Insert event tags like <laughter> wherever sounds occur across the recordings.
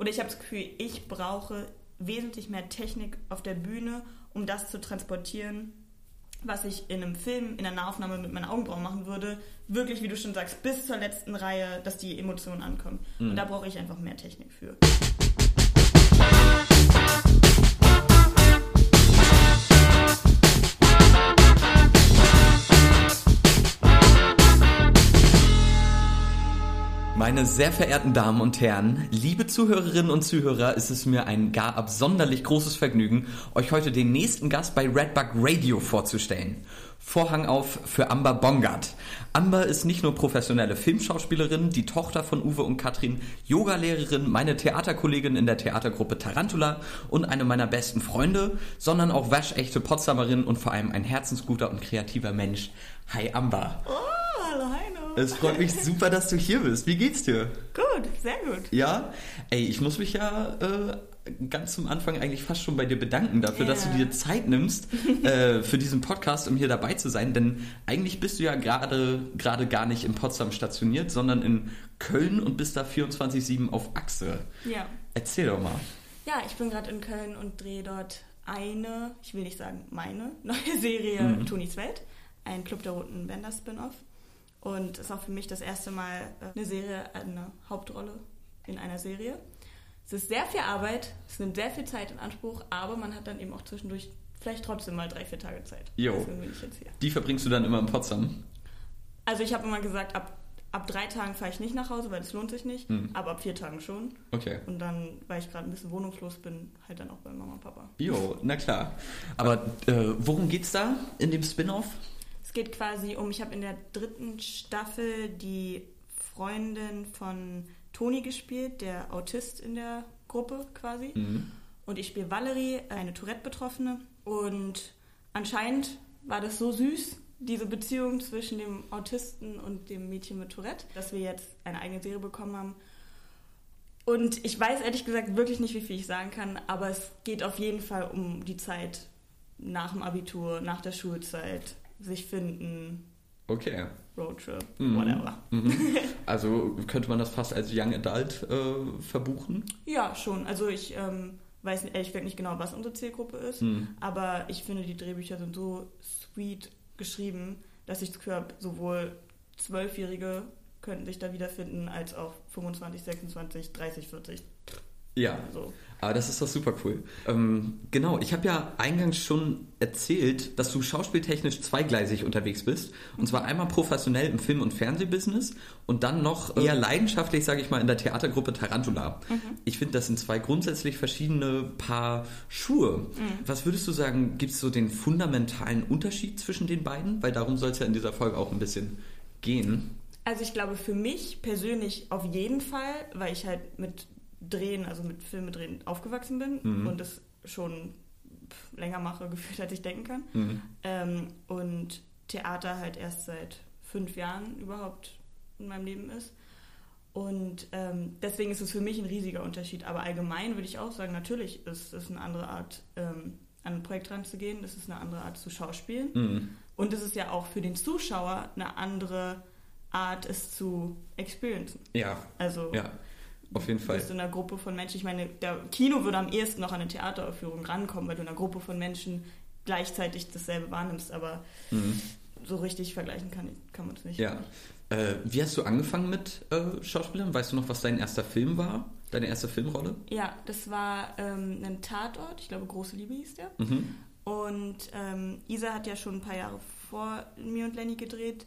oder ich habe das Gefühl, ich brauche wesentlich mehr Technik auf der Bühne, um das zu transportieren, was ich in einem Film, in einer Nahaufnahme mit meinen Augenbrauen machen würde, wirklich, wie du schon sagst, bis zur letzten Reihe, dass die Emotionen ankommen. Mhm. Und da brauche ich einfach mehr Technik für. Meine sehr verehrten Damen und Herren, liebe Zuhörerinnen und Zuhörer, ist es mir ein gar absonderlich großes Vergnügen, euch heute den nächsten Gast bei Redbug Radio vorzustellen. Vorhang auf für Amber Bongard. Amber ist nicht nur professionelle Filmschauspielerin, die Tochter von Uwe und Katrin, Yogalehrerin, meine Theaterkollegin in der Theatergruppe Tarantula und eine meiner besten Freunde, sondern auch waschechte Potsdamerin und vor allem ein herzensguter und kreativer Mensch. Hi Amber. Oh, hallo Heino. Es freut mich super, dass du hier bist. Wie geht's dir? Gut, sehr gut. Ja? Ey, ich muss mich ja äh, ganz zum Anfang eigentlich fast schon bei dir bedanken dafür, yeah. dass du dir Zeit nimmst <laughs> äh, für diesen Podcast, um hier dabei zu sein. Denn eigentlich bist du ja gerade gerade gar nicht in Potsdam stationiert, sondern in Köln und bist da 24-7 auf Achse. Ja. Erzähl doch mal. Ja, ich bin gerade in Köln und drehe dort eine, ich will nicht sagen meine, neue Serie mhm. Tonis Welt, ein Club der Roten Bänder Spin-off. Und es ist auch für mich das erste Mal äh, eine Serie, eine Hauptrolle in einer Serie. Es ist sehr viel Arbeit, es nimmt sehr viel Zeit in Anspruch, aber man hat dann eben auch zwischendurch vielleicht trotzdem mal drei, vier Tage Zeit. Jo. Die verbringst du dann immer in Potsdam? Also ich habe immer gesagt, ab, ab drei Tagen fahre ich nicht nach Hause, weil das lohnt sich nicht, hm. aber ab vier Tagen schon. Okay. Und dann, weil ich gerade ein bisschen wohnungslos bin, halt dann auch bei Mama und Papa. Jo, na klar. Aber äh, worum geht's da in dem Spin-off? Es geht quasi um, ich habe in der dritten Staffel die Freundin von Toni gespielt, der Autist in der Gruppe quasi. Mhm. Und ich spiele Valerie, eine Tourette-Betroffene. Und anscheinend war das so süß, diese Beziehung zwischen dem Autisten und dem Mädchen mit Tourette, dass wir jetzt eine eigene Serie bekommen haben. Und ich weiß ehrlich gesagt wirklich nicht, wie viel ich sagen kann, aber es geht auf jeden Fall um die Zeit nach dem Abitur, nach der Schulzeit, sich finden. Okay. Roadtrip, mhm. whatever. Mhm. <laughs> Also könnte man das fast als Young Adult äh, verbuchen? Ja, schon. Also ich ähm, weiß ehrlich gesagt nicht genau, was unsere Zielgruppe ist, mhm. aber ich finde, die Drehbücher sind so sweet geschrieben, dass ich das Gefühl habe, sowohl Zwölfjährige könnten sich da wiederfinden, als auch 25, 26, 30, 40. Ja, so. Aber das ist doch super cool. Ähm, genau, ich habe ja eingangs schon erzählt, dass du schauspieltechnisch zweigleisig unterwegs bist. Und zwar einmal professionell im Film- und Fernsehbusiness und dann noch eher leidenschaftlich, sage ich mal, in der Theatergruppe Tarantula. Mhm. Ich finde, das sind zwei grundsätzlich verschiedene Paar Schuhe. Mhm. Was würdest du sagen, gibt es so den fundamentalen Unterschied zwischen den beiden? Weil darum soll es ja in dieser Folge auch ein bisschen gehen. Also ich glaube für mich persönlich auf jeden Fall, weil ich halt mit Drehen, also mit Filme drehen, aufgewachsen bin mhm. und das schon länger mache, <laughs> gefühlt, als ich denken kann. Mhm. Ähm, und Theater halt erst seit fünf Jahren überhaupt in meinem Leben ist. Und ähm, deswegen ist es für mich ein riesiger Unterschied. Aber allgemein würde ich auch sagen, natürlich ist es eine andere Art, ähm, an ein Projekt ranzugehen. Das ist eine andere Art zu schauspielen. Mhm. Und es ist ja auch für den Zuschauer eine andere Art, es zu experiencen. Ja. Also ja. Auf jeden Fall. Du bist in einer Gruppe von Menschen. Ich meine, der Kino würde am ehesten noch an eine Theateraufführung rankommen, weil du in einer Gruppe von Menschen gleichzeitig dasselbe wahrnimmst, aber mhm. so richtig vergleichen kann, kann man es nicht. Ja. Äh, wie hast du angefangen mit äh, Schauspielern? Weißt du noch, was dein erster Film war? Deine erste Filmrolle? Ja, das war ähm, ein Tatort. Ich glaube, Große Liebe hieß der. Mhm. Und ähm, Isa hat ja schon ein paar Jahre vor mir und Lenny gedreht.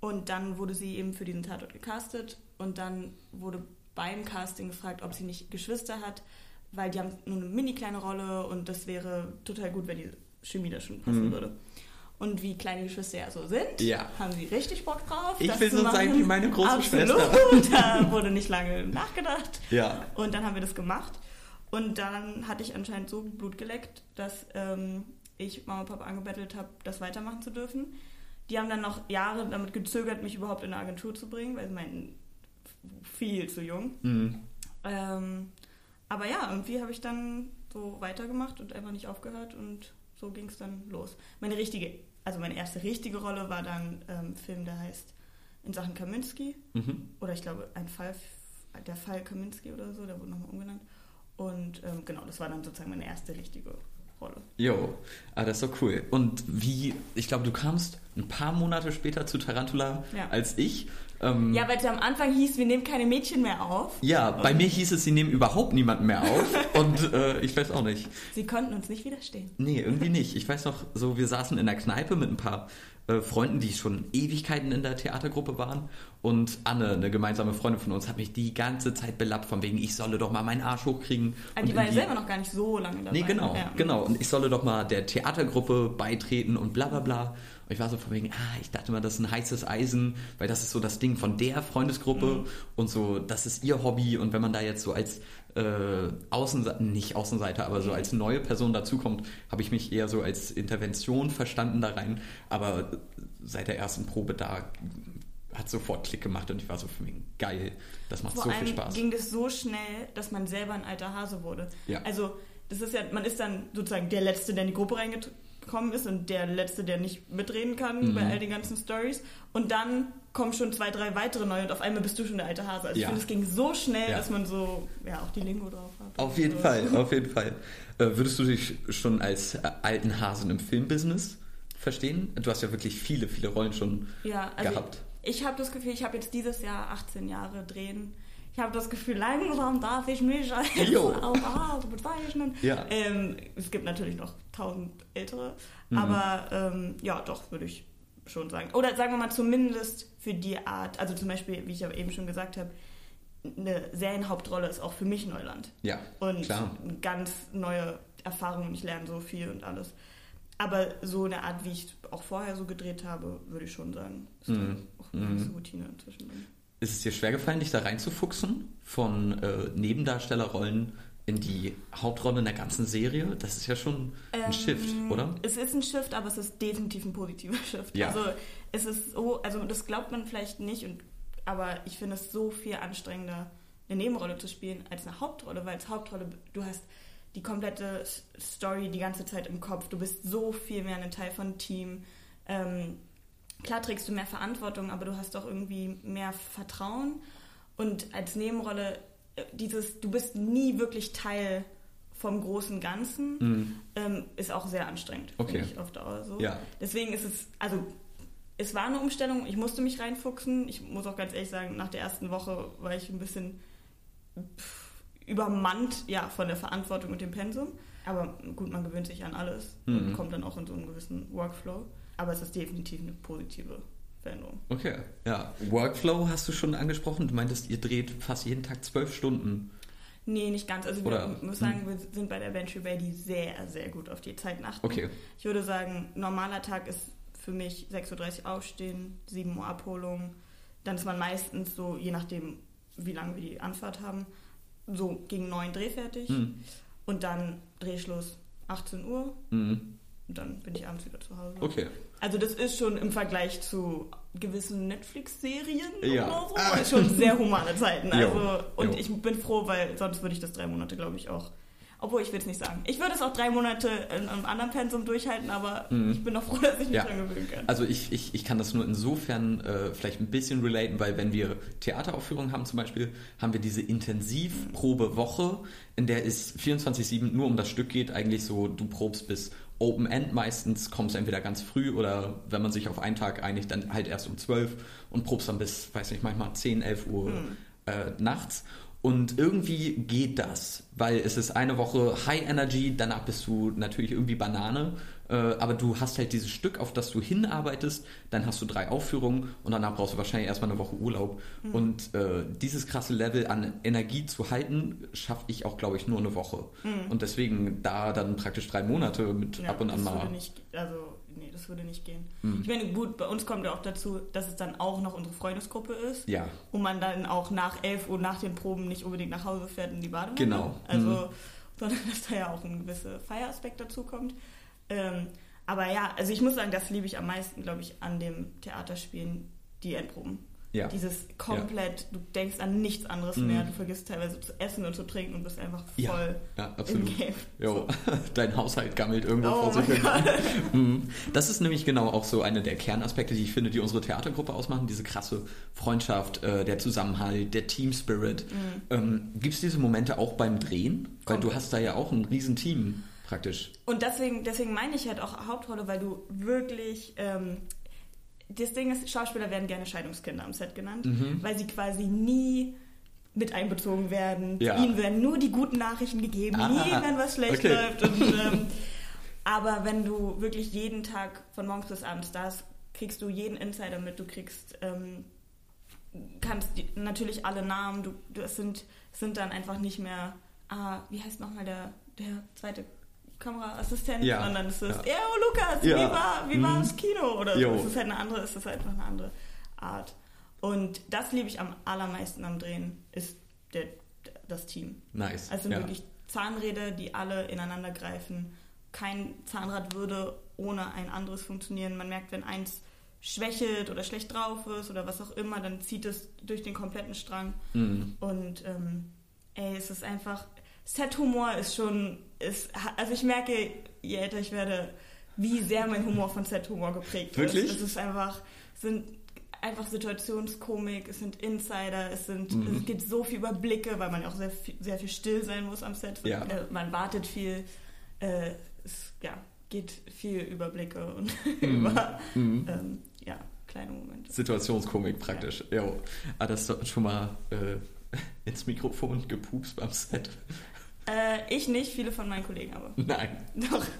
Und dann wurde sie eben für diesen Tatort gecastet. Und dann wurde beim Casting gefragt, ob sie nicht Geschwister hat, weil die haben nur eine mini kleine Rolle und das wäre total gut, wenn die Chemie da schon passen mhm. würde. Und wie kleine Geschwister ja so sind, ja. haben sie richtig Bock drauf. Ich will so sein wie meine große Absolut. Schwester. <laughs> da wurde nicht lange nachgedacht. Ja. Und dann haben wir das gemacht. Und dann hatte ich anscheinend so Blut geleckt, dass ähm, ich Mama und Papa angebettelt habe, das weitermachen zu dürfen. Die haben dann noch Jahre damit gezögert, mich überhaupt in eine Agentur zu bringen, weil sie meinten, viel zu jung. Mhm. Ähm, aber ja, irgendwie habe ich dann so weitergemacht und einfach nicht aufgehört und so ging es dann los. Meine richtige, also meine erste richtige Rolle war dann ähm, Film, der heißt In Sachen Kaminski. Mhm. Oder ich glaube, ein Fall, der Fall Kaminski oder so, der wurde nochmal umgenannt. Und ähm, genau, das war dann sozusagen meine erste richtige Rolle. Jo, ah, das ist doch cool. Und wie, ich glaube, du kamst ein paar Monate später zu Tarantula Ja. als ich. Ähm, Ja, weil es am Anfang hieß, wir nehmen keine Mädchen mehr auf. ja, bei mir hieß es, sie nehmen überhaupt niemanden mehr auf. <laughs> und äh, ich weiß auch nicht. Sie konnten uns nicht widerstehen. Nee, irgendwie nicht. Ich weiß noch, so wir saßen in der Kneipe mit ein paar äh, Freunden, die schon Ewigkeiten in der Theatergruppe waren. Und Anne, eine gemeinsame Freundin von uns, hat mich die ganze Zeit belappt, von wegen, ich solle doch mal meinen Arsch hochkriegen. Und die war ja selber noch gar nicht so lange dabei. Nee, genau, Ja. genau. Und ich solle doch mal der Theatergruppe beitreten und bla bla bla. Und ich war so von wegen, ah, ich dachte mal, das ist ein heißes Eisen, weil das ist so das Ding von der Freundesgruppe Mhm. und so, das ist ihr Hobby. Und wenn man da jetzt so als äh, Außenseiter, nicht Außenseiter, aber so Mhm. als neue Person dazukommt, habe ich mich eher so als Intervention verstanden da rein. Aber seit der ersten Probe da hat sofort Klick gemacht und ich war so für mich geil. Das macht Vor so viel Spaß. ging das so schnell, dass man selber ein alter Hase wurde. Ja. Also das ist ja, man ist dann sozusagen der Letzte, der in die Gruppe reingekommen ist und der Letzte, der nicht mitreden kann Mhm. bei all den ganzen Stories. Und dann kommen schon zwei, drei weitere neue und auf einmal bist du schon der alte Hase. Also Ja. ich finde, es ging so schnell, Ja. dass man so ja auch die Lingo drauf hat. Auf jeden So. Fall, <laughs> auf jeden Fall. Äh, würdest du dich schon als äh, alten Hasen im Filmbusiness verstehen? Du hast ja wirklich viele, viele Rollen schon Ja, also gehabt. ich, ich habe das Gefühl, ich habe jetzt dieses Jahr 18 Jahre drehen. Ich habe das Gefühl, langsam darf <laughs> ich mich als Hase bezeichnen. Ja. Ähm, es gibt natürlich noch tausend ältere, Mhm. aber ähm, ja, doch, würde ich schon sagen. Oder sagen wir mal zumindest für die Art, also zum Beispiel, wie ich aber eben schon gesagt habe, eine Serienhauptrolle ist auch für mich Neuland. Ja, Und klar. ganz neue Erfahrung und ich lerne so viel und alles. Aber so eine Art, wie ich auch vorher so gedreht habe, würde ich schon sagen, ist Mhm. auch eine Mhm. Routine inzwischen. Ist es dir schwergefallen, dich da reinzufuchsen von äh, Nebendarstellerrollen in die Hauptrolle in der ganzen Serie? Das ist ja schon ein Ähm, Shift, oder? Es ist ein Shift, aber es ist definitiv ein positiver <laughs> Shift. Ja. Also es ist so, also das glaubt man vielleicht nicht, und, aber ich finde es so viel anstrengender, eine Nebenrolle zu spielen als eine Hauptrolle, weil als Hauptrolle du hast die komplette Story die ganze Zeit im Kopf. Du bist so viel mehr ein Teil von Team. Ähm, klar trägst du mehr Verantwortung, aber du hast auch irgendwie mehr Vertrauen. Und als Nebenrolle äh, dieses, du bist nie wirklich Teil vom großen Ganzen, Mhm. ähm, ist auch sehr anstrengend, Okay. ich auf Dauer so. Ja. Deswegen ist es, also es war eine Umstellung, ich musste mich reinfuchsen. Ich muss auch ganz ehrlich sagen, nach der ersten Woche war ich ein bisschen pff, übermannt ja, von der Verantwortung und dem Pensum. Aber gut, man gewöhnt sich an alles Mhm. und kommt dann auch in so einen gewissen Workflow. Aber es ist definitiv eine positive Veränderung. Okay, ja. Workflow hast du schon angesprochen. Du meintest, ihr dreht fast jeden Tag zwölf Stunden. Nee, nicht ganz. Also Oder- hm. wir muss sagen, wir sind bei der Venture Ready sehr, sehr gut auf die Zeiten achten. Okay. Ich würde sagen, normaler Tag ist für mich 6.30 Uhr aufstehen, 7 Uhr Abholung. Dann ist man meistens so, je nachdem, wie lange wir die Anfahrt haben, so gegen 9 Dreh fertig. Mhm. Und dann Drehschluss 18 Uhr. Mhm. Und dann bin ich abends wieder zu Hause. Okay. Also das ist schon im Vergleich zu gewissen Netflix-Serien Ja. oder so, ist <laughs> schon sehr humane Zeiten. Jo. Also, und Jo. ich bin froh, weil sonst würde ich das drei Monate, glaube ich, auch. Obwohl, ich will es nicht sagen. Ich würde es auch drei Monate in einem anderen Pensum durchhalten, aber Mhm. ich bin noch froh, dass ich mich Ja. dran gewöhnen kann. Also ich, ich, ich kann das nur insofern äh, vielleicht ein bisschen relaten, weil wenn wir Theateraufführungen haben zum Beispiel, haben wir diese Intensivprobewoche, in der es 24-7 nur um das Stück geht, eigentlich so, du probst bis Open End meistens, kommst entweder ganz früh oder wenn man sich auf einen Tag einigt, dann halt erst um 12 und probst dann bis, weiß nicht, manchmal 10, 11 Uhr Mhm. äh, nachts. Und irgendwie geht das, weil es ist eine Woche High Energy, danach bist du natürlich irgendwie Banane, äh, aber du hast halt dieses Stück, auf das du hinarbeitest, dann hast du drei Aufführungen und danach brauchst du wahrscheinlich erstmal eine Woche Urlaub. Mhm. Und äh, dieses krasse Level an Energie zu halten, schaffe ich auch, glaube ich, nur eine Woche. Mhm. Und deswegen da dann praktisch drei Monate mit Ja, ab und an das mal. würde nicht, also nee, das würde nicht gehen. Mhm. Ich meine, gut, bei uns kommt ja auch dazu, dass es dann auch noch unsere Freundesgruppe ist. Ja, wo man dann auch nach 11 Uhr nach den Proben nicht unbedingt nach Hause fährt in die Badewanne. Genau. Also, Mhm. sondern <laughs> dass da ja auch ein gewisser Feieraspekt dazu kommt. Ähm, aber ja, also ich muss sagen, das liebe ich am meisten, glaube ich, an dem Theaterspielen, die Endproben. Ja. Dieses komplett, du denkst an nichts anderes Mhm. mehr, du vergisst teilweise zu essen und zu trinken und bist einfach Ja, voll ja, im absolut. Game. Jo, <laughs> dein Haushalt gammelt irgendwo Oh vor sich hin. <laughs> Mhm. Das ist nämlich genau auch so einer der Kernaspekte, die ich finde, die unsere Theatergruppe ausmachen. Diese krasse Freundschaft, äh, der Zusammenhalt, der Team Spirit. Ähm, Gibt es diese Momente auch beim Drehen? Weil du hast da ja auch ein Riesenteam praktisch. Und deswegen, deswegen meine ich halt auch Hauptrolle, weil du wirklich. Ähm, das Ding ist, Schauspieler werden gerne Scheidungskinder am Set genannt, Mhm. weil sie quasi nie mit einbezogen werden. Ja. Ihnen werden nur die guten Nachrichten gegeben, Ah, nie wenn was schlecht okay. läuft. Und, <laughs> ähm, aber wenn du wirklich jeden Tag von morgens bis abends da bist, kriegst du jeden Insider mit, du kriegst, ähm, kannst die, natürlich alle Namen, du, du, es, sind, sind dann einfach nicht mehr, ah, wie heißt nochmal der, der zweite Kameraassistent, Ja, sondern es ist, ja. oh, Lukas, Ja. wie war, wie Mhm. war das Kino? Oder so. Es ist halt eine andere, es ist halt einfach eine andere Art. Und das liebe ich am allermeisten am Drehen, ist der, das Team. Nice. Also ja. wirklich Zahnräder, die alle ineinander greifen. Kein Zahnrad würde ohne ein anderes funktionieren. Man merkt, wenn eins schwächelt oder schlecht drauf ist oder was auch immer, dann zieht es durch den kompletten Strang. Mhm. Und ähm, ey, es ist einfach. Set-Humor ist schon. Ist, also ich merke, je älter ich werde, wie sehr mein Humor von Set-Humor geprägt Wirklich? ist. Es ist einfach. Es sind einfach Situationskomik, es sind Insider, es sind Mhm. es geht so viel über Blicke, weil man ja auch sehr viel, sehr viel still sein muss am Set. Ja. Äh, Man wartet viel. Äh, es ja, geht viel über Blicke und <laughs> Mhm. über Mhm. ähm, ja, kleine Momente. Situationskomik praktisch. Jo. Ah, das ist schon mal äh, <laughs> ins Mikrofon gepupst beim Set. Äh, ich nicht, viele von meinen Kollegen aber. Nein. Doch. <laughs>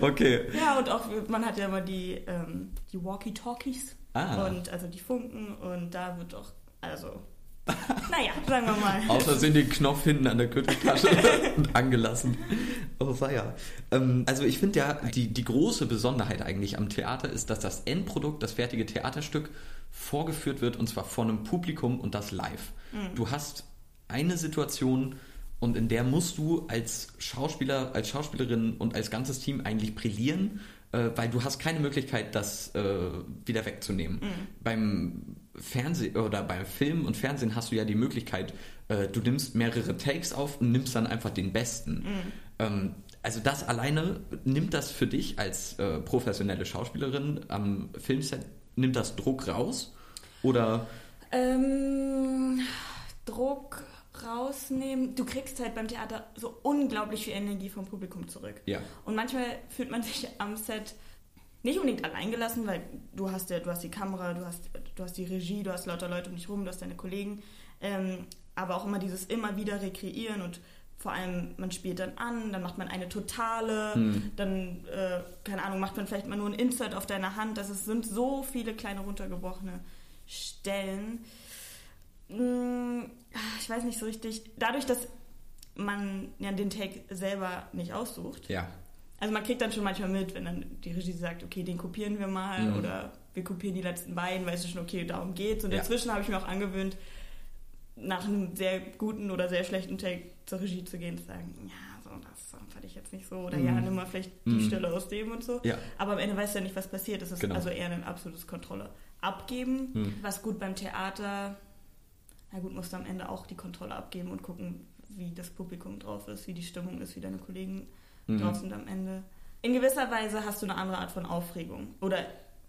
Okay. Ja, und auch, man hat ja immer die, ähm, die Walkie-Talkies Ah. und also die Funken und da wird auch, also, naja, sagen wir mal. <laughs> Außer sind den Knopf hinten an der Gürteltasche <laughs> angelassen. Oh, weia. Ähm, also ich finde ja, die, die große Besonderheit eigentlich am Theater ist, dass das Endprodukt, das fertige Theaterstück, vorgeführt wird und zwar vor einem Publikum und das live. Du hast eine Situation und in der musst du als Schauspieler, als Schauspielerin und als ganzes Team eigentlich brillieren, äh, weil du hast keine Möglichkeit, das äh, wieder wegzunehmen. Beim Fernsehen oder beim Film und Fernsehen hast du ja die Möglichkeit, äh, du nimmst mehrere Takes auf und nimmst dann einfach den besten. Ähm, also das alleine nimmt das für dich als äh, professionelle Schauspielerin am Filmset, nimmt das Druck raus? Oder Ähm, Druck rausnehmen. Du kriegst halt beim Theater so unglaublich viel Energie vom Publikum zurück. ja. Und manchmal fühlt man sich am Set nicht unbedingt alleingelassen, weil du hast ja, du hast die Kamera, du hast, du hast die Regie, du hast lauter Leute um dich rum, du hast deine Kollegen. Ähm, aber auch immer dieses immer wieder rekreieren und vor allem, man spielt dann an, dann macht man eine totale, Hm. dann, äh, keine Ahnung, macht man vielleicht mal nur ein Insert auf deiner Hand. Das ist, sind so viele kleine runtergebrochene Stellen. Hm, Ich weiß nicht so richtig. Dadurch, dass man ja den Take selber nicht aussucht, Ja. also man kriegt dann schon manchmal mit, wenn dann die Regie sagt, okay, den kopieren wir mal Mhm. oder wir kopieren die letzten beiden, weißt du schon, okay, darum geht's. Und Ja. dazwischen habe ich mir auch angewöhnt, nach einem sehr guten oder sehr schlechten Take zur Regie zu gehen und zu sagen, ja, so, das fand ich jetzt nicht so. Oder Mhm. ja, nimm mal vielleicht die Mhm. Stelle aus dem und so. Ja. Aber am Ende weißt du ja nicht, was passiert. Es ist Genau. also eher ein absolutes Kontrolle abgeben. Mhm. Was gut beim Theater, na gut, musst du am Ende auch die Kontrolle abgeben und gucken, wie das Publikum drauf ist, wie die Stimmung ist, wie deine Kollegen Mhm. drauf sind am Ende. In gewisser Weise hast du eine andere Art von Aufregung oder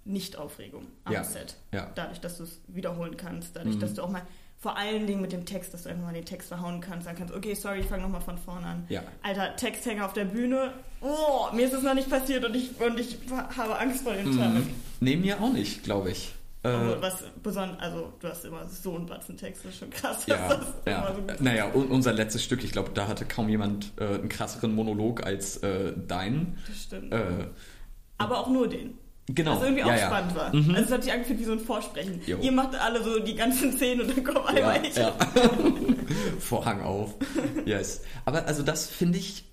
Nicht-Aufregung am Ja. Set. Ja. Dadurch, dass du es wiederholen kannst, dadurch, Mhm. dass du auch mal, vor allen Dingen mit dem Text, dass du einfach mal den Text verhauen kannst, sagen kannst, okay, sorry, ich fange nochmal von vorne an. Ja. Alter, Texthänger auf der Bühne, oh, mir ist es noch nicht passiert und ich, und ich habe Angst vor dem Tag. Mhm. Nee, mir auch nicht, glaube ich. Äh, Aber was besonders, also du hast immer so einen Batzen Text, das ist schon krass. ja, <laughs> das ja. immer so Naja, un- unser letztes Stück, ich glaube, da hatte kaum jemand äh, einen krasseren Monolog als äh, deinen. Das stimmt. Äh, Aber auch nur den. genau. Was irgendwie ja, auch ja. spannend war. Mhm. Also es hat sich angefühlt wie so ein Vorsprechen. Jo. Ihr macht alle so die ganzen Szenen und dann kommt einmal ich. <laughs> Vorhang auf. Yes. Aber also das finde ich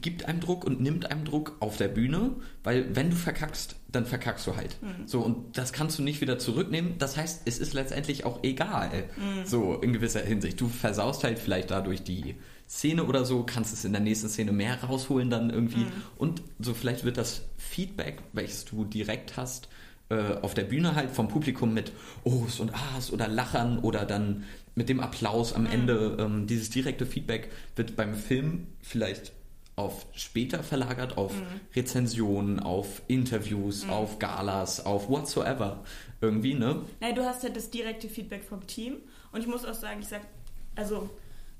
gibt einem Druck und nimmt einem Druck auf der Bühne, weil wenn du verkackst, dann verkackst du halt. Mhm. So und das kannst du nicht wieder zurücknehmen. Das heißt, es ist letztendlich auch egal. Mhm. So in gewisser Hinsicht. Du versaust halt vielleicht dadurch die Szene oder so, kannst es in der nächsten Szene mehr rausholen dann irgendwie Mhm. und so vielleicht wird das Feedback, welches du direkt hast, äh, auf der Bühne halt vom Publikum mit Ohs und Ahs oder Lachern oder dann mit dem Applaus am mhm. Ende. Ähm, dieses direkte Feedback wird beim Film vielleicht auf später verlagert, auf mhm. Rezensionen, auf Interviews, mhm. auf Galas, auf whatsoever. Irgendwie, ne? Nein, du hast ja das direkte Feedback vom Team. Und ich muss auch sagen, ich sag, also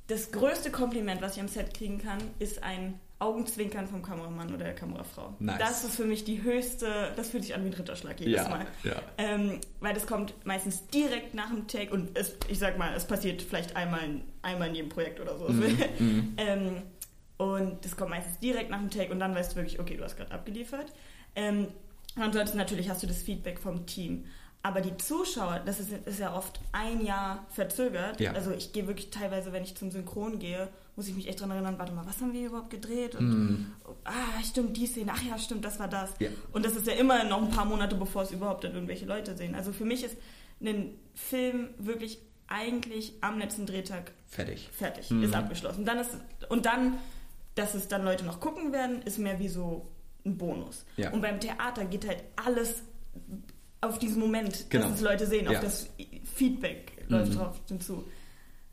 das größte Kompliment, was ich am Set kriegen kann, ist ein Augenzwinkern vom Kameramann oder der Kamerafrau. Nice. Das ist für mich die höchste, das fühlt sich an wie ein Ritterschlag jedes ja, Mal. Ja. Ähm, weil das kommt meistens direkt nach dem Take und es, ich sag mal, es passiert vielleicht einmal, einmal in jedem Projekt oder so. Mhm. <laughs> mhm. ähm, und das kommt meistens direkt nach dem Take und dann weißt du wirklich, okay, du hast gerade abgeliefert. Ähm, ansonsten natürlich hast du das Feedback vom Team. Aber die Zuschauer, das ist, ist ja oft ein Jahr verzögert. Ja. Also ich gehe wirklich teilweise, wenn ich zum Synchron gehe, muss ich mich echt dran erinnern, warte mal, was haben wir überhaupt gedreht? Und, mm. ah, stimmt, die Szene, ach ja, stimmt, das war das. Ja. Und das ist ja immer noch ein paar Monate, bevor es überhaupt irgendwelche Leute sehen. Also für mich ist ein Film wirklich eigentlich am letzten Drehtag fertig. Fertig, mm. ist abgeschlossen. Dann ist, und dann, dass es dann Leute noch gucken werden, ist mehr wie so ein Bonus. Ja. Und beim Theater geht halt alles auf diesen Moment, genau. dass es Leute sehen, ja. auf das Feedback läuft mhm. drauf hinzu.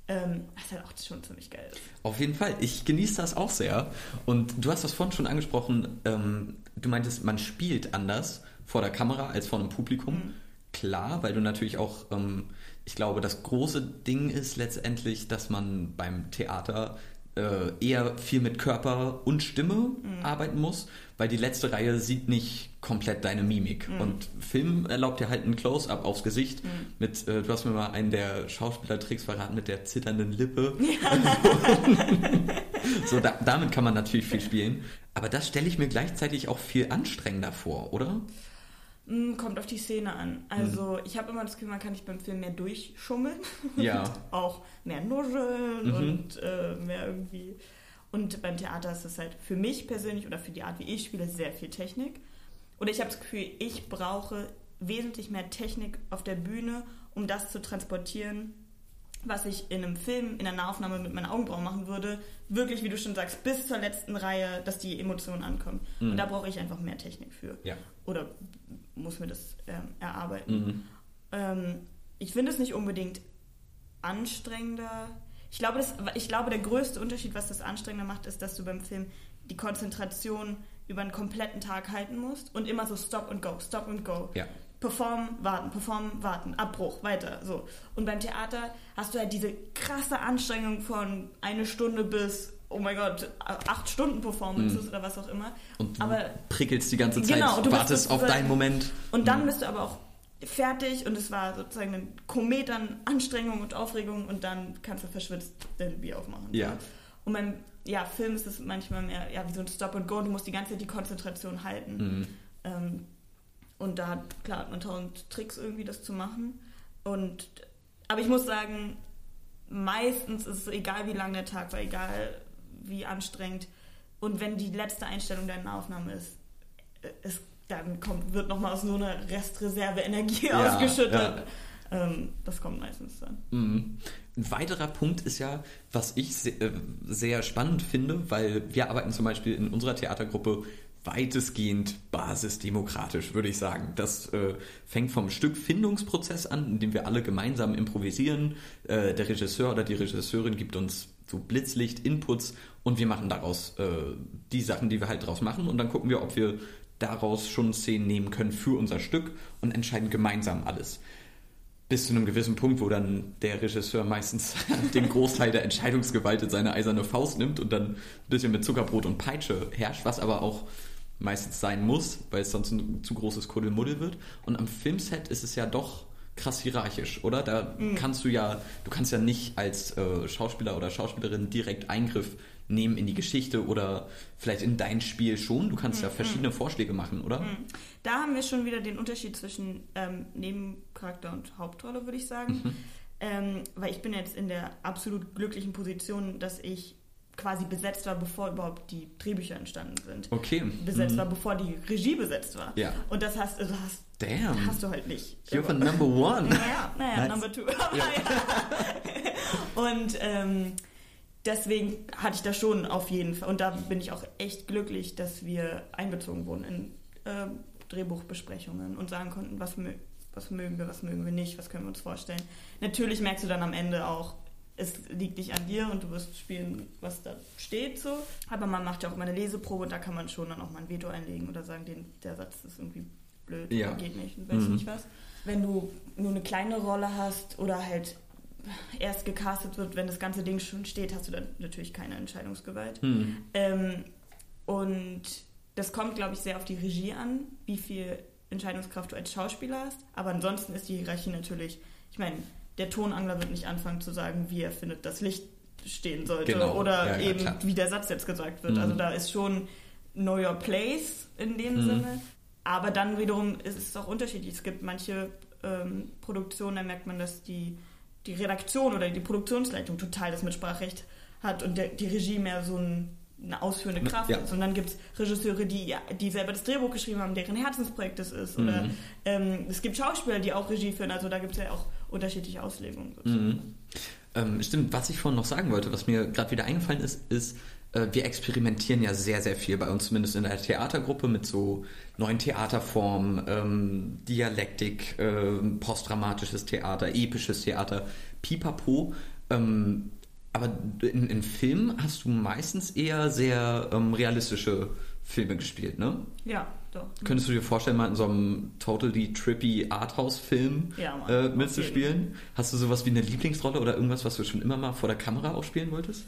Ähm, ist halt auch schon ziemlich geil. Auf jeden Fall. Ich genieße das auch sehr. Und du hast das vorhin schon angesprochen. Ähm, du meintest, man spielt anders vor der Kamera als vor einem Publikum. Mhm. Klar, weil du natürlich auch, ähm, ich glaube, das große Ding ist letztendlich, dass man beim Theater äh, eher viel mit Körper und Stimme mhm. arbeiten muss, weil die letzte Reihe sieht nicht komplett deine Mimik. Mhm. Und Film erlaubt dir halt ein Close-up aufs Gesicht mhm. mit, äh, du hast mir mal einen der Schauspielertricks verraten mit der zitternden Lippe. <laughs> Ja. so, da, damit kann man natürlich viel spielen. Aber das stelle ich mir gleichzeitig auch viel anstrengender vor, oder? Hm, kommt auf die Szene an. Also mhm. ich habe immer das Gefühl, man kann nicht beim Film mehr durchschummeln. <laughs> Ja. auch mehr nuscheln mhm. und äh, mehr irgendwie. Und beim Theater ist es halt für mich persönlich oder für die Art, wie ich spiele, sehr viel Technik. Oder ich habe das Gefühl, ich brauche wesentlich mehr Technik auf der Bühne, um das zu transportieren, was ich in einem Film, in einer Nahaufnahme mit meinen Augenbrauen machen würde, wirklich, wie du schon sagst, bis zur letzten Reihe, dass die Emotionen ankommen. Mhm. Und da brauche ich einfach mehr Technik für. Ja. Oder muss mir das ähm, erarbeiten. Mhm. Ähm, ich finde es nicht unbedingt anstrengender. Ich glaube, das, ich glaube, der größte Unterschied, was das anstrengender macht, ist, dass du beim Film die Konzentration über einen kompletten Tag halten musst und immer so Stop and Go, Stop and Go. Ja. Performen, warten, performen, warten, Abbruch, weiter, so. Und beim Theater hast du halt diese krasse Anstrengung von eine Stunde bis oh mein Gott, acht Stunden Performances mhm. oder was auch immer. Und du aber, prickelst die ganze Zeit, genau, du wartest auf deinen Moment. Und dann mhm. bist du aber auch fertig und es war sozusagen ein Komet an Anstrengung und Aufregung und dann kannst du verschwitzt den Bier aufmachen. Ja. Und beim ja, Film ist es manchmal mehr ja, wie so ein Stop and Go du musst die ganze Zeit die Konzentration halten. Mhm. Ähm, und da, klar, hat man tausend Tricks irgendwie, das zu machen. Und, aber ich muss sagen, meistens ist es egal, wie lang der Tag war, egal wie anstrengend. Und wenn die letzte Einstellung deiner Aufnahme ist, es, äh, dann kommt, wird nochmal aus so einer Restreserve Energie ja, ausgeschüttet. Ja. Ähm, das kommt meistens dann. Mhm. Ein weiterer Punkt ist ja, was ich se äh, sehr spannend finde, weil wir arbeiten zum Beispiel in unserer Theatergruppe weitestgehend basisdemokratisch, würde ich sagen. Das äh, fängt vom Stückfindungsprozess an, in dem wir alle gemeinsam improvisieren. Äh, der Regisseur oder die Regisseurin gibt uns so Blitzlicht, Inputs und wir machen daraus äh, die Sachen, die wir halt draus machen und dann gucken wir, ob wir daraus schon Szenen nehmen können für unser Stück und entscheiden gemeinsam alles. Bis zu einem gewissen Punkt, wo dann der Regisseur meistens <laughs> den Großteil der Entscheidungsgewalt in seine eiserne Faust nimmt und dann ein bisschen mit Zuckerbrot und Peitsche herrscht, was aber auch meistens sein muss, weil es sonst ein zu großes Kuddelmuddel wird. Und am Filmset ist es ja doch krass hierarchisch, oder? Da mhm. kannst du ja, du kannst ja nicht als äh, Schauspieler oder Schauspielerin direkt Eingriff nehmen in die Geschichte oder vielleicht in dein Spiel schon. Du kannst mhm. ja verschiedene Vorschläge machen, oder? Mhm. Da haben wir schon wieder den Unterschied zwischen ähm, Nebencharakter und Hauptrolle, würde ich sagen. Mhm. Ähm, weil ich bin jetzt in der absolut glücklichen Position, dass ich quasi besetzt war, bevor überhaupt die Drehbücher entstanden sind. Okay. Besetzt mhm. war, bevor die Regie besetzt war. Ja. Und das hast, also hast, Damn. hast du halt nicht. You're for number one. Naja, naja, nice. number two. Ja. <laughs> Und ähm, deswegen hatte ich da schon auf jeden Fall, und da bin ich auch echt glücklich, dass wir einbezogen wurden in äh, Drehbuchbesprechungen und sagen konnten, was, mö was mögen wir, was mögen wir nicht, was können wir uns vorstellen. Natürlich merkst du dann am Ende auch, es liegt nicht an dir und du wirst spielen, was da steht so. Aber man macht ja auch mal eine Leseprobe und da kann man schon dann auch mal ein Veto einlegen oder sagen, den, der Satz ist irgendwie blöd Ja. oder geht nicht und weiß Mhm. nicht was. Wenn du nur eine kleine Rolle hast oder halt erst gecastet wird, wenn das ganze Ding schon steht, hast du dann natürlich keine Entscheidungsgewalt. Hm. Ähm, und das kommt, glaube ich, sehr auf die Regie an, wie viel Entscheidungskraft du als Schauspieler hast. Aber ansonsten ist die Hierarchie natürlich, ich meine, der Tonangler wird nicht anfangen zu sagen, wie er findet, das Licht stehen sollte Genau. oder Ja, ja, eben klar. wie der Satz jetzt gesagt wird. Mhm. Also da ist schon know your place in dem Mhm. Sinne. Aber dann wiederum ist es auch unterschiedlich. Es gibt manche ähm, Produktionen, da merkt man, dass die, die Redaktion oder die Produktionsleitung total das Mitspracherecht hat und der, die Regie mehr so ein, eine ausführende Kraft Ja. ist. Und dann gibt es Regisseure, die, die selber das Drehbuch geschrieben haben, deren Herzensprojekt das ist. Oder Mhm. ähm, es gibt Schauspieler, die auch Regie führen. Also da gibt es ja auch unterschiedliche Auslegungen. Mhm. Ähm, stimmt, was ich vorhin noch sagen wollte, was mir gerade wieder eingefallen ist, ist, wir experimentieren ja sehr, sehr viel bei uns, zumindest in der Theatergruppe, mit so neuen Theaterformen, ähm, Dialektik, ähm, postdramatisches Theater, episches Theater, pipapo. Ähm, aber in, in Filmen hast du meistens eher sehr ähm, realistische Filme gespielt, ne? Ja, doch. Könntest du dir vorstellen, mal in so einem totally trippy Arthouse-Film Ja, Mann, äh, mitzuspielen? Hast du sowas wie eine Lieblingsrolle oder irgendwas, was du schon immer mal vor der Kamera auch spielen wolltest?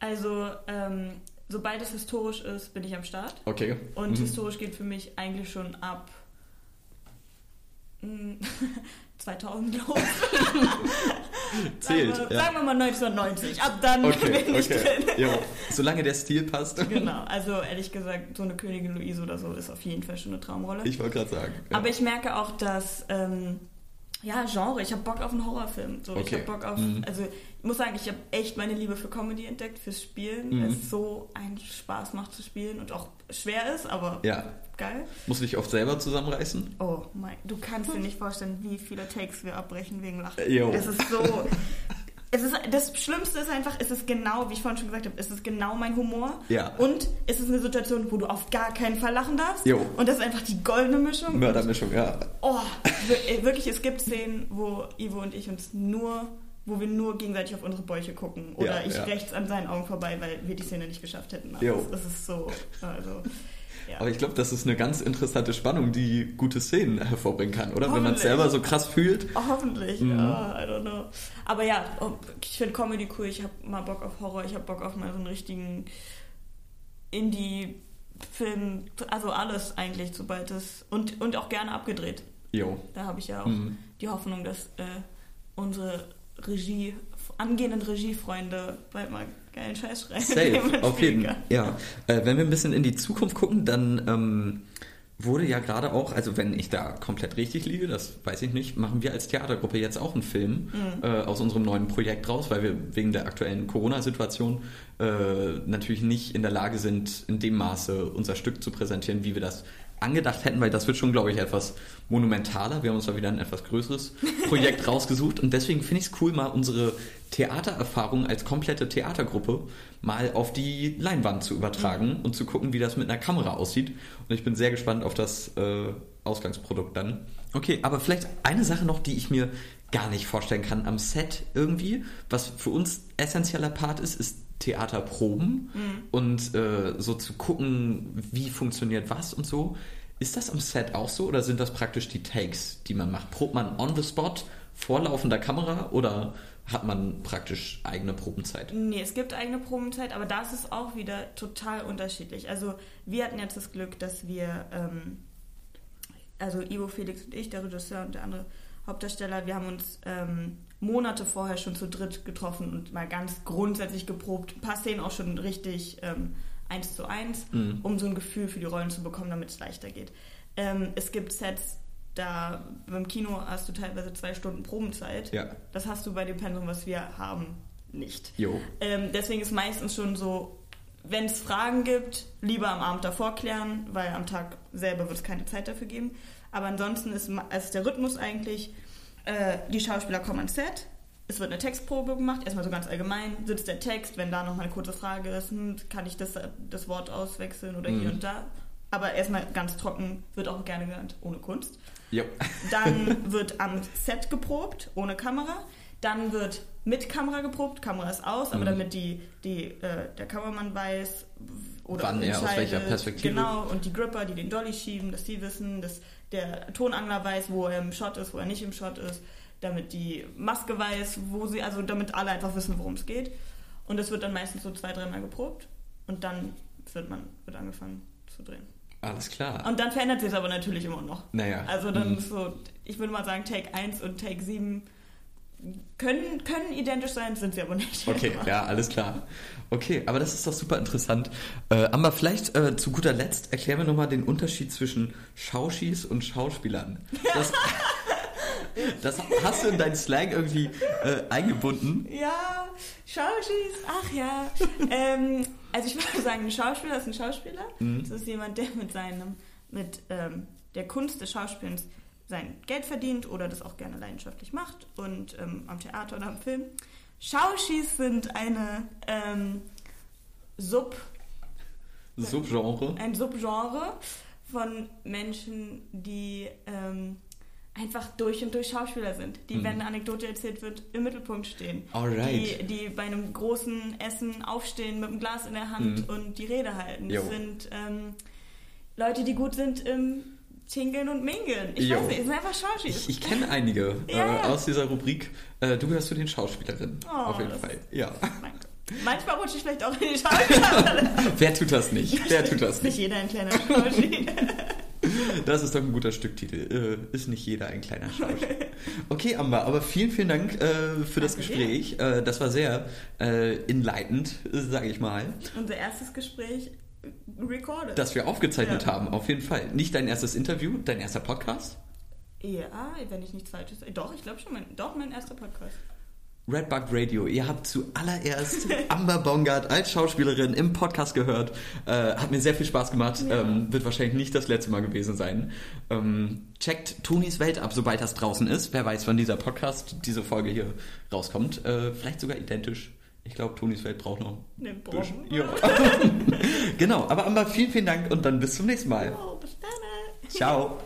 Also, ähm, sobald es historisch ist, bin ich am Start. Okay. Und Mhm. historisch geht für mich eigentlich schon ab mm, 2000 los. Zählt. Sagen wir, ja. sagen wir mal 1990. Ab dann Okay, bin ich okay. drin. Jo. Solange der Stil passt. Genau, also ehrlich gesagt, so eine Königin Luise oder so ist auf jeden Fall schon eine Traumrolle. Ich wollte gerade sagen. ja. Aber ich merke auch, dass, ähm, ja, Genre, ich habe Bock auf einen Horrorfilm. So, Ich Okay. habe Bock auf, Mhm. also ich muss sagen, ich habe echt meine Liebe für Comedy entdeckt, fürs Spielen. Mhm. Es so einen Spaß macht zu spielen und auch schwer ist, aber ja. geil. Musst du dich oft selber zusammenreißen? Oh mein, du kannst dir nicht vorstellen, wie viele Takes wir abbrechen wegen Lachen. Jo. Es ist so. <laughs> Es ist, das Schlimmste ist einfach, es ist genau, wie ich vorhin schon gesagt habe, es ist genau mein Humor. Ja. Und es ist eine Situation, wo du auf gar keinen Fall lachen darfst. Jo. Und das ist einfach die goldene Mischung. Mördermischung, ja. Oh, äh, wirklich, es gibt Szenen, wo Ivo und ich uns nur, wo wir nur gegenseitig auf unsere Bäuche gucken. Oder Ja, ich ja. rechts an seinen Augen vorbei, weil wir die Szene nicht geschafft hätten. Jo. Das, das ist so, also, ja. Aber ich glaube, das ist eine ganz interessante Spannung, die gute Szenen hervorbringen kann, oder? Wenn man es selber so krass fühlt. Oh, hoffentlich, Mhm. ja, I don't know. Aber ja, ich finde Comedy cool, ich habe mal Bock auf Horror, ich habe Bock auf mal so einen richtigen Indie-Film, also alles eigentlich, sobald es, und, und auch gerne abgedreht. Jo. Da habe ich ja auch Mhm. die Hoffnung, dass äh, unsere Regie, angehenden Regiefreunde bald mal geilen Scheiß schreiben. Safe, <laughs> auf jeden. Fall. Ja. Äh, wenn wir ein bisschen in die Zukunft gucken, dann ähm, wurde ja gerade auch, also wenn ich da komplett richtig liege, das weiß ich nicht, machen wir als Theatergruppe jetzt auch einen Film Mhm. äh, aus unserem neuen Projekt raus, weil wir wegen der aktuellen Corona-Situation äh, natürlich nicht in der Lage sind, in dem Maße unser Stück zu präsentieren, wie wir das angedacht hätten, weil das wird schon, glaube ich, etwas monumentaler. Wir haben uns da wieder ein etwas größeres Projekt <laughs> rausgesucht und deswegen finde ich es cool, mal unsere Theatererfahrung als komplette Theatergruppe mal auf die Leinwand zu übertragen und zu gucken, wie das mit einer Kamera aussieht. Und ich bin sehr gespannt auf das äh, Ausgangsprodukt dann. Okay, aber vielleicht eine Sache noch, die ich mir gar nicht vorstellen kann am Set irgendwie, was für uns essentieller Part ist, ist Theaterproben und äh, so zu gucken, wie funktioniert was und so. Ist das am Set auch so oder sind das praktisch die Takes, die man macht? Probt man on the spot vor laufender Kamera oder hat man praktisch eigene Probenzeit? Nee, es gibt eigene Probenzeit, aber das ist auch wieder total unterschiedlich. Also wir hatten jetzt das Glück, dass wir, ähm, also Ivo, Felix und ich, der Regisseur und der andere Hauptdarsteller, wir haben uns ähm, Monate vorher schon zu dritt getroffen und mal ganz grundsätzlich geprobt. Ein paar Szenen auch schon richtig ähm, eins zu eins, Mhm. um so ein Gefühl für die Rollen zu bekommen, damit es leichter geht. Ähm, es gibt Sets, da beim Kino hast du teilweise zwei Stunden Probenzeit. Ja. Das hast du bei dem Pensum, was wir haben, nicht. Jo. Ähm, deswegen ist meistens schon so, wenn es Fragen gibt, lieber am Abend davor klären, weil am Tag selber wird es keine Zeit dafür geben. Aber ansonsten ist, ist der Rhythmus eigentlich, äh, die Schauspieler kommen ans Set, es wird eine Textprobe gemacht, erstmal so ganz allgemein, sitzt der Text, wenn da noch mal eine kurze Frage ist, hm, kann ich das, das Wort auswechseln oder hier Mhm. und da, aber erstmal ganz trocken, wird auch gerne genannt ohne Kunst. Jo. Dann <laughs> wird am Set geprobt, ohne Kamera. Dann wird mit Kamera geprobt, Kamera ist aus, aber Mhm. damit die, die, äh, der Kameramann weiß oder Wann er aus welcher Perspektive. Genau, und die Gripper, die den Dolly schieben, dass die wissen, dass der Tonangler weiß, wo er im Shot ist, wo er nicht im Shot ist, damit die Maske weiß, wo sie, also damit alle einfach wissen, worum es geht. Und das wird dann meistens so zwei, dreimal geprobt und dann wird man, wird angefangen zu drehen. Alles klar. Und dann verändert sich es aber natürlich immer noch. naja. Also dann mhm. ist so, ich würde mal sagen, Take 1 und Take 7 können, können identisch sein, sind sie aber nicht. <laughs> Okay, ja, alles klar. Okay, aber das ist doch super interessant. Äh, aber vielleicht äh, zu guter Letzt erklären wir nochmal den Unterschied zwischen Schauschis und Schauspielern. Das, <laughs> das hast du in deinen Slang irgendwie äh, eingebunden. Ja, Schauspiels, ach ja. ähm, also ich würde sagen, ein Schauspieler ist ein Schauspieler. Mhm. Das ist jemand, der mit seinem, mit ähm, der Kunst des Schauspielens sein Geld verdient oder das auch gerne leidenschaftlich macht und ähm, am Theater oder am Film. Schauschis sind eine ähm, Sub, Subgenre. ein Subgenre von Menschen, die ähm, einfach durch und durch Schauspieler sind, die, Mhm. wenn eine Anekdote erzählt wird, im Mittelpunkt stehen. Alright. Die, die bei einem großen Essen aufstehen mit einem Glas in der Hand Mhm. und die Rede halten. Das sind ähm, Leute, die gut sind im Tingeln und Mingeln. Ich Jo. weiß nicht, es sind einfach Schauspieler. Ich, ich kenne einige <laughs> Ja, äh, aus dieser Rubrik. Äh, du gehörst zu den Schauspielerinnen. Oh, auf jeden das- Fall. Ja. Manchmal rutsche ich vielleicht auch in die <laughs> Schauspieler. Wer tut das nicht? Wer tut das nicht nicht? jeder ein kleiner Schauspieler. <laughs> Das ist doch ein guter Stücktitel. Äh, ist nicht jeder ein kleiner Schauspieler. Okay, Amber, aber vielen, vielen Dank äh, für das Danke Gespräch. Äh, das war sehr äh, enlightened, sage ich mal, Unser erstes Gespräch recorded. dass wir aufgezeichnet Ja. haben. Auf jeden Fall. Nicht dein erstes Interview, dein erster Podcast. Ja, wenn ich nichts Falsches. Doch, ich glaube schon, mein, doch, mein erster Podcast. Redbug Radio, ihr habt zuallererst <laughs> Amber Bongard als Schauspielerin im Podcast gehört. Äh, hat mir sehr viel Spaß gemacht. Ja. Ähm, wird wahrscheinlich nicht das letzte Mal gewesen sein. Ähm, checkt Tonis Welt ab, sobald das draußen ist. Wer weiß, wann dieser Podcast, diese Folge hier rauskommt. Äh, vielleicht sogar identisch. Ich glaube, Tonis Welt braucht noch Ne, ein bisschen. Ja. <laughs> genau, aber Amber, vielen, vielen Dank und dann bis zum nächsten Mal. Oh, bis dann. Ciao.